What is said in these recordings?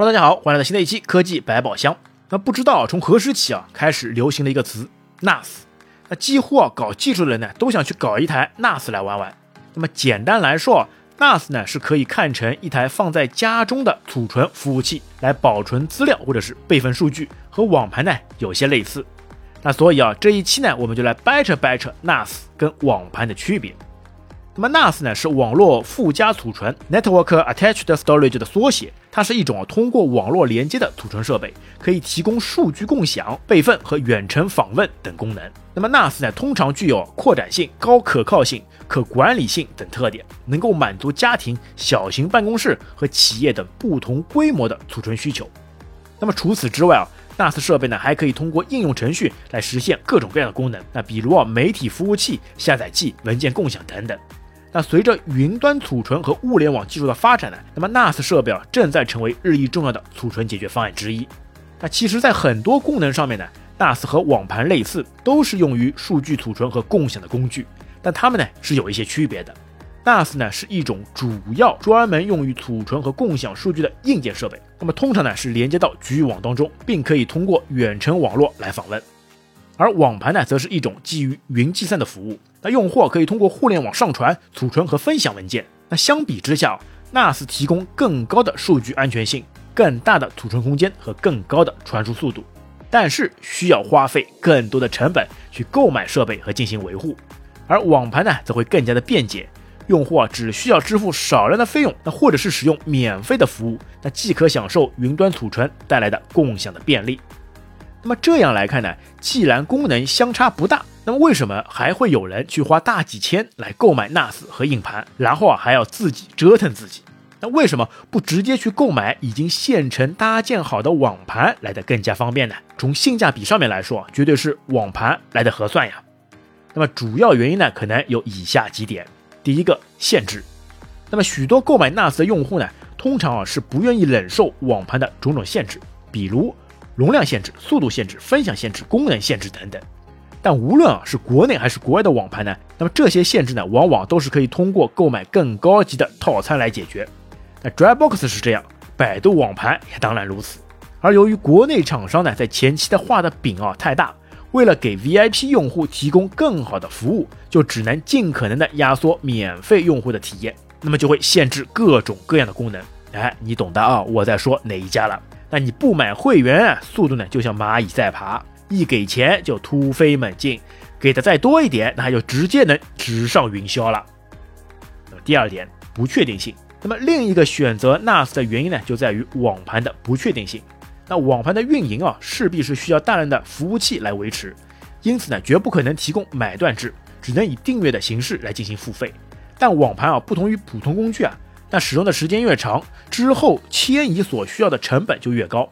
Hello，大家好，欢迎来到新的一期科技百宝箱。那不知道从何时起啊，开始流行了一个词 NAS。那几乎啊，搞技术的人呢，都想去搞一台 NAS 来玩玩。那么简单来说，NAS 呢是可以看成一台放在家中的储存服务器，来保存资料或者是备份数据，和网盘呢有些类似。那所以啊，这一期呢，我们就来掰扯掰扯 NAS 跟网盘的区别。那么 NAS 呢是网络附加储存 （Network Attached Storage） 的缩写，它是一种通过网络连接的储存设备，可以提供数据共享、备份和远程访问等功能。那么 NAS 呢通常具有扩展性、高可靠性、可管理性等特点，能够满足家庭、小型办公室和企业等不同规模的储存需求。那么除此之外啊，NAS 设备呢还可以通过应用程序来实现各种各样的功能，那比如啊媒体服务器、下载器、文件共享等等。那随着云端储存和物联网技术的发展呢，那么 NAS 设备啊正在成为日益重要的储存解决方案之一。那其实，在很多功能上面呢，NAS 和网盘类似，都是用于数据储存和共享的工具，但它们呢是有一些区别的。NAS 呢是一种主要专门用于储存和共享数据的硬件设备，那么通常呢是连接到局域网当中，并可以通过远程网络来访问。而网盘呢，则是一种基于云计算的服务。那用户可以通过互联网上传、储存和分享文件。那相比之下，NAS 提供更高的数据安全性、更大的储存空间和更高的传输速度，但是需要花费更多的成本去购买设备和进行维护。而网盘呢，则会更加的便捷，用户啊只需要支付少量的费用，那或者是使用免费的服务，那即可享受云端储存带来的共享的便利。那么这样来看呢，既然功能相差不大，那么为什么还会有人去花大几千来购买 NAS 和硬盘，然后啊还要自己折腾自己？那为什么不直接去购买已经现成搭建好的网盘来的更加方便呢？从性价比上面来说，绝对是网盘来的合算呀。那么主要原因呢，可能有以下几点：第一个，限制。那么许多购买 NAS 的用户呢，通常啊是不愿意忍受网盘的种种限制，比如。容量限制、速度限制、分享限制、功能限制等等，但无论啊是国内还是国外的网盘呢，那么这些限制呢，往往都是可以通过购买更高级的套餐来解决。那 Dropbox 是这样，百度网盘也当然如此。而由于国内厂商呢，在前期的画的饼啊太大，为了给 VIP 用户提供更好的服务，就只能尽可能的压缩免费用户的体验，那么就会限制各种各样的功能。哎，你懂的啊，我在说哪一家了？那你不买会员，速度呢就像蚂蚁在爬，一给钱就突飞猛进，给的再多一点，那就直接能直上云霄了。那么第二点，不确定性。那么另一个选择 NAS 的原因呢，就在于网盘的不确定性。那网盘的运营啊，势必是需要大量的服务器来维持，因此呢，绝不可能提供买断制，只能以订阅的形式来进行付费。但网盘啊，不同于普通工具啊。那使用的时间越长，之后迁移所需要的成本就越高。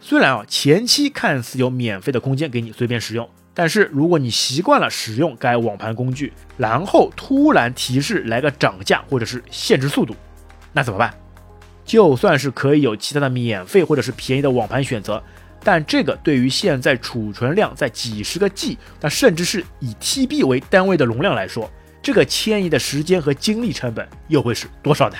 虽然啊前期看似有免费的空间给你随便使用，但是如果你习惯了使用该网盘工具，然后突然提示来个涨价或者是限制速度，那怎么办？就算是可以有其他的免费或者是便宜的网盘选择，但这个对于现在储存量在几十个 G，那甚至是以 TB 为单位的容量来说，这个迁移的时间和精力成本又会是多少呢？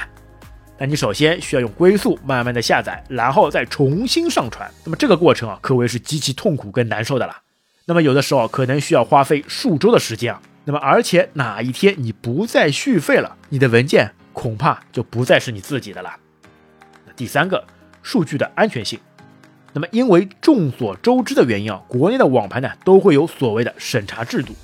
那你首先需要用龟速慢慢的下载，然后再重新上传。那么这个过程啊，可谓是极其痛苦跟难受的了。那么有的时候可能需要花费数周的时间啊。那么而且哪一天你不再续费了，你的文件恐怕就不再是你自己的了。第三个，数据的安全性。那么因为众所周知的原因啊，国内的网盘呢都会有所谓的审查制度，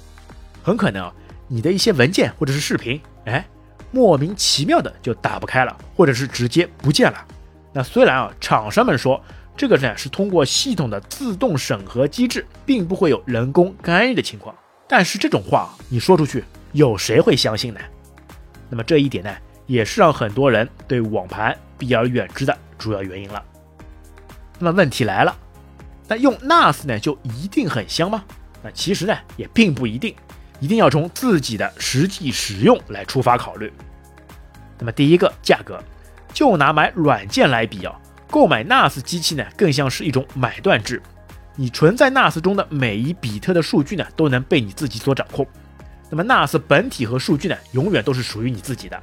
很可能啊，你的一些文件或者是视频，哎。莫名其妙的就打不开了，或者是直接不见了。那虽然啊，厂商们说这个呢是通过系统的自动审核机制，并不会有人工干预的情况，但是这种话你说出去，有谁会相信呢？那么这一点呢，也是让很多人对网盘避而远之的主要原因了。那么问题来了，那用 NAS 呢就一定很香吗？那其实呢也并不一定。一定要从自己的实际使用来出发考虑。那么第一个价格，就拿买软件来比啊，购买 NAS 机器呢更像是一种买断制，你存在 NAS 中的每一比特的数据呢都能被你自己所掌控。那么 NAS 本体和数据呢永远都是属于你自己的。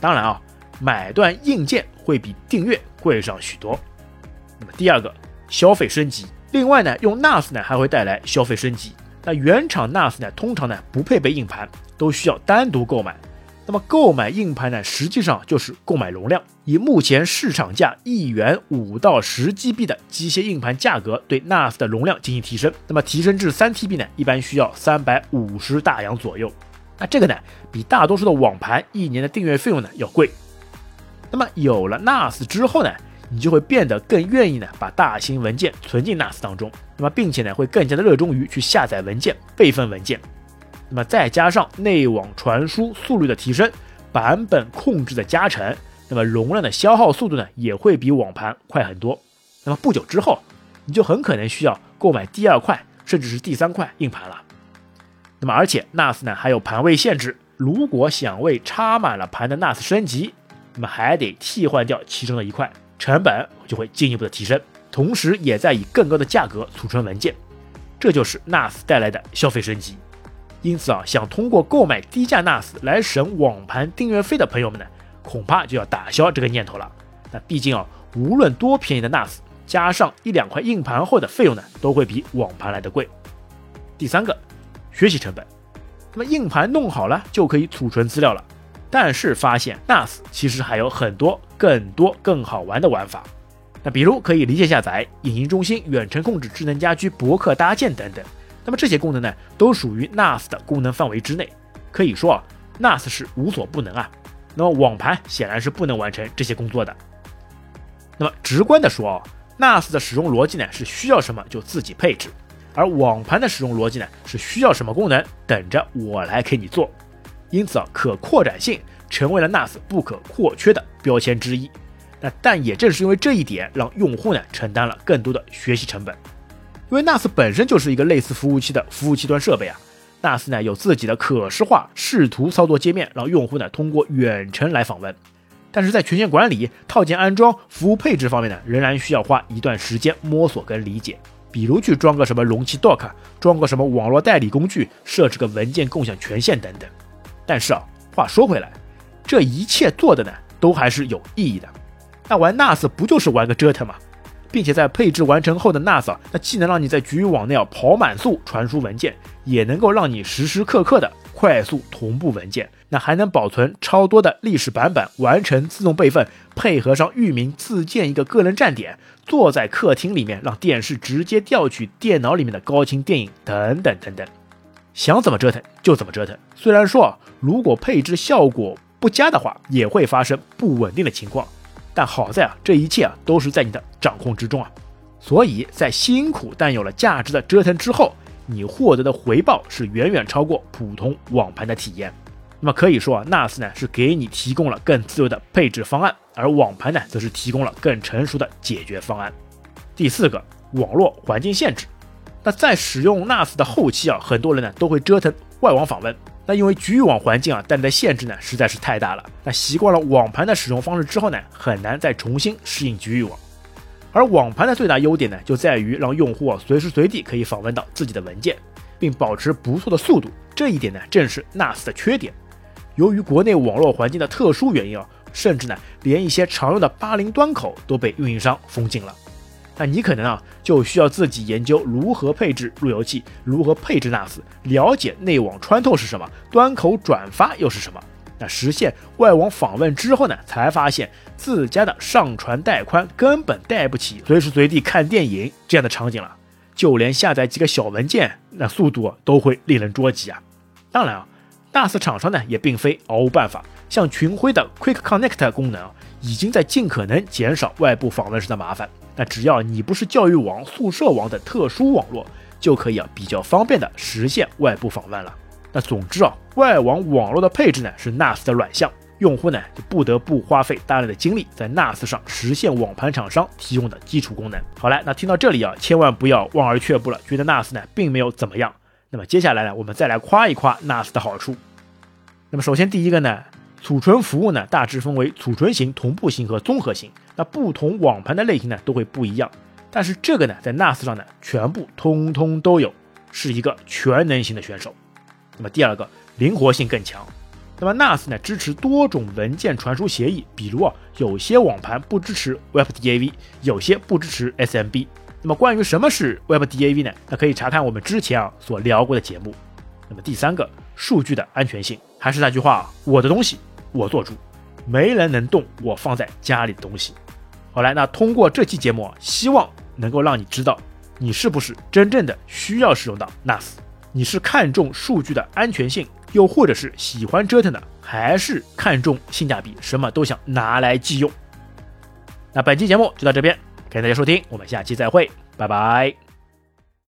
当然啊，买断硬件会比订阅贵上许多。那么第二个，消费升级。另外呢，用 NAS 呢还会带来消费升级。那原厂 NAS 呢，通常呢不配备硬盘，都需要单独购买。那么购买硬盘呢，实际上就是购买容量。以目前市场价一元五到十 GB 的机械硬盘价格，对 NAS 的容量进行提升。那么提升至三 TB 呢，一般需要三百五十大洋左右。那这个呢，比大多数的网盘一年的订阅费用呢要贵。那么有了 NAS 之后呢，你就会变得更愿意呢把大型文件存进 NAS 当中。那么并且呢会更加的热衷于去下载文件、备份文件。那么再加上内网传输速率的提升，版本控制的加成，那么容量的消耗速度呢也会比网盘快很多。那么不久之后，你就很可能需要购买第二块甚至是第三块硬盘了。那么而且 NAS 呢还有盘位限制，如果想为插满了盘的 NAS 升级，那么还得替换掉其中的一块，成本就会进一步的提升，同时也在以更高的价格储存文件，这就是 NAS 带来的消费升级。因此啊，想通过购买低价 NAS 来省网盘订阅费的朋友们呢，恐怕就要打消这个念头了。那毕竟啊，无论多便宜的 NAS，加上一两块硬盘后的费用呢，都会比网盘来的贵。第三个，学习成本。那么硬盘弄好了就可以储存资料了，但是发现 NAS 其实还有很多更多更好玩的玩法。那比如可以离线下载、影音中心、远程控制、智能家居、博客搭建等等。那么这些功能呢，都属于 NAS 的功能范围之内，可以说啊，NAS 是无所不能啊。那么网盘显然是不能完成这些工作的。那么直观的说啊，NAS 的使用逻辑呢是需要什么就自己配置，而网盘的使用逻辑呢是需要什么功能等着我来给你做。因此啊，可扩展性成为了 NAS 不可或缺的标签之一。那但也正是因为这一点，让用户呢承担了更多的学习成本。因为 NAS 本身就是一个类似服务器的服务器端设备啊，NAS 呢有自己的可视化视图操作界面，让用户呢通过远程来访问。但是在权限管理、套件安装、服务配置方面呢，仍然需要花一段时间摸索跟理解。比如去装个什么容器 Dock，装个什么网络代理工具，设置个文件共享权限等等。但是啊，话说回来，这一切做的呢，都还是有意义的。那玩 NAS 不就是玩个折腾吗？并且在配置完成后的 NAS，那既能让你在局域网内啊跑满速传输文件，也能够让你时时刻刻的快速同步文件，那还能保存超多的历史版本，完成自动备份，配合上域名自建一个个人站点，坐在客厅里面让电视直接调取电脑里面的高清电影等等等等，想怎么折腾就怎么折腾。虽然说啊，如果配置效果不佳的话，也会发生不稳定的情况。但好在啊，这一切啊都是在你的掌控之中啊，所以在辛苦但有了价值的折腾之后，你获得的回报是远远超过普通网盘的体验。那么可以说啊，NAS 呢是给你提供了更自由的配置方案，而网盘呢则是提供了更成熟的解决方案。第四个，网络环境限制。那在使用 NAS 的后期啊，很多人呢都会折腾外网访问。那因为局域网环境啊带来的限制呢实在是太大了。那习惯了网盘的使用方式之后呢，很难再重新适应局域网。而网盘的最大优点呢，就在于让用户啊随时随地可以访问到自己的文件，并保持不错的速度。这一点呢，正是 NAS 的缺点。由于国内网络环境的特殊原因啊，甚至呢连一些常用的八零端口都被运营商封禁了。那你可能啊就需要自己研究如何配置路由器，如何配置 NAS，了解内网穿透是什么，端口转发又是什么。那实现外网访问之后呢，才发现自家的上传带宽根本带不起随时随地看电影这样的场景了，就连下载几个小文件，那速度都会令人捉急啊。当然啊，NAS 厂商呢也并非毫无办法，像群晖的 Quick Connect 功能，已经在尽可能减少外部访问时的麻烦。那只要你不是教育网、宿舍网等特殊网络，就可以啊比较方便的实现外部访问了。那总之啊，外网网络的配置呢是 NAS 的软项，用户呢就不得不花费大量的精力在 NAS 上实现网盘厂商提供的基础功能。好了，那听到这里啊，千万不要望而却步了，觉得 NAS 呢并没有怎么样。那么接下来呢，我们再来夸一夸 NAS 的好处。那么首先第一个呢。储存服务呢，大致分为储存型、同步型和综合型。那不同网盘的类型呢，都会不一样。但是这个呢，在 NAS 上呢，全部通通都有，是一个全能型的选手。那么第二个，灵活性更强。那么 NAS 呢支持多种文件传输协议，比如啊有些网盘不支持 WebDAV，有些不支持 SMB。那么关于什么是 WebDAV 呢？那可以查看我们之前啊所聊过的节目。那么第三个，数据的安全性，还是那句话，我的东西我做主，没人能动我放在家里的东西。好来，那通过这期节目，希望能够让你知道，你是不是真正的需要使用到 NAS？你是看重数据的安全性？又或者是喜欢折腾的，还是看重性价比，什么都想拿来即用。那本期节目就到这边，感谢大家收听，我们下期再会，拜拜。